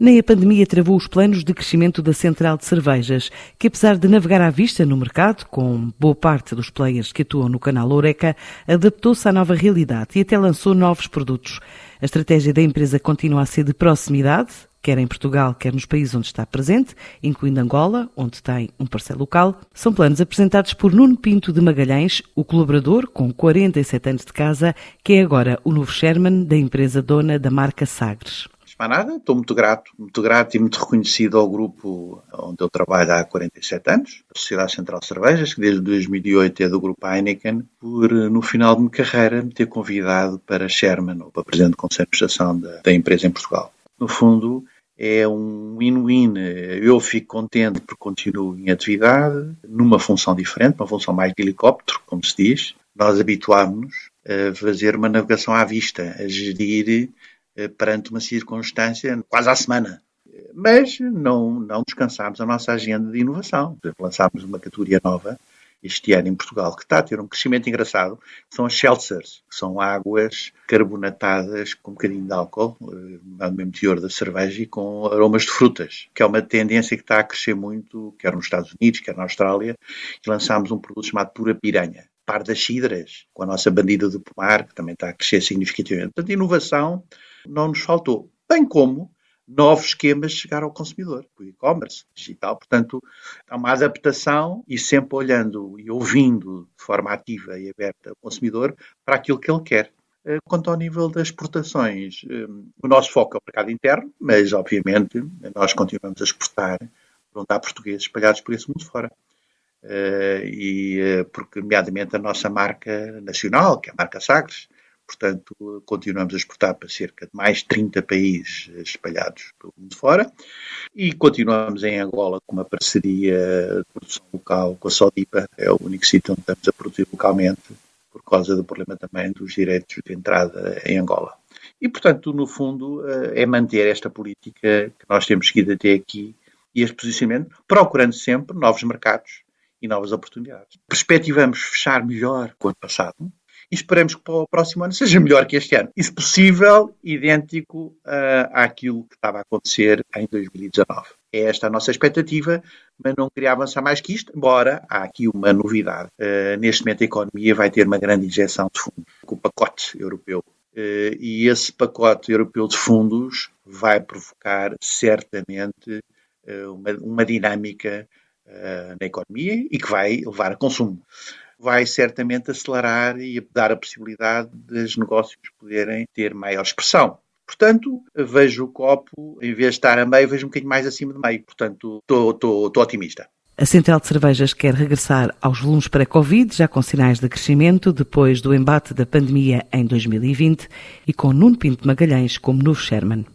Nem a pandemia travou os planos de crescimento da central de cervejas, que apesar de navegar à vista no mercado, com boa parte dos players que atuam no canal Oreca, adaptou-se à nova realidade e até lançou novos produtos. A estratégia da empresa continua a ser de proximidade, quer em Portugal, quer nos países onde está presente, incluindo Angola, onde tem um parceiro local. São planos apresentados por Nuno Pinto de Magalhães, o colaborador com 47 anos de casa, que é agora o novo chairman da empresa dona da marca Sagres mais nada, estou muito grato, muito grato e muito reconhecido ao grupo onde eu trabalho há 47 anos, a Sociedade Central de Cervejas, que desde 2008 é do grupo Heineken, por no final de minha carreira me ter convidado para Sherman, ou para Presidente do Conselho de Administração da, da empresa em Portugal. No fundo, é um win-win. Eu fico contente porque continuo em atividade, numa função diferente, uma função mais de helicóptero, como se diz. Nós habituámos-nos a fazer uma navegação à vista, a gerir perante uma circunstância quase à semana. Mas não, não descansámos a nossa agenda de inovação. Lançámos uma categoria nova este ano em Portugal, que está a ter um crescimento engraçado, são as seltzers, que são águas carbonatadas com um bocadinho de álcool, eh, no mesmo teor da cerveja e com aromas de frutas, que é uma tendência que está a crescer muito, quer nos Estados Unidos, quer na Austrália, e lançámos um produto chamado Pura Piranha, par das cidras, com a nossa bandida do pomar, que também está a crescer significativamente. Portanto, inovação não nos faltou. Bem como novos esquemas chegar ao consumidor, o e-commerce digital. Portanto, há uma adaptação e sempre olhando e ouvindo de forma ativa e aberta o consumidor para aquilo que ele quer. Eh, quanto ao nível das exportações, eh, o nosso foco é o mercado interno, mas obviamente nós continuamos a exportar onde há portugueses espalhados por esse mundo fora. Eh, e porque, nomeadamente, a nossa marca nacional, que é a marca Sagres, Portanto, continuamos a exportar para cerca de mais 30 países espalhados pelo mundo fora e continuamos em Angola com uma parceria de produção local com a Sodipa, é o único sítio onde estamos a produzir localmente por causa do problema também dos direitos de entrada em Angola. E, portanto, no fundo, eh, é manter esta política que nós temos seguido até aqui e este posicionamento, procurando sempre novos mercados e novas oportunidades. Perspectivamos fechar melhor que o ano passado, e esperamos que para o próximo ano seja melhor que este ano. E, se possível, idêntico uh, àquilo que estava a acontecer em 2019. É esta a nossa expectativa, mas não queria avançar mais que isto, embora há aqui uma novidade. Uh, neste momento a economia vai ter uma grande injeção de fundos com o pacote europeu. Uh, e esse pacote europeu de fundos vai provocar certamente uma, uma, dinâmica na economia e que vai levar a consumo vai certamente acelerar e dar a possibilidade dos negócios poderem ter maior expressão. Portanto, vejo o copo, em vez de estar a meio, vejo um bocadinho mais acima de meio. Portanto, estou otimista. A Central de Cervejas quer regressar aos volumes pré-Covid, já com sinais de crescimento depois do embate da pandemia em 2020 e com Nuno Pinto Magalhães como novo Sherman.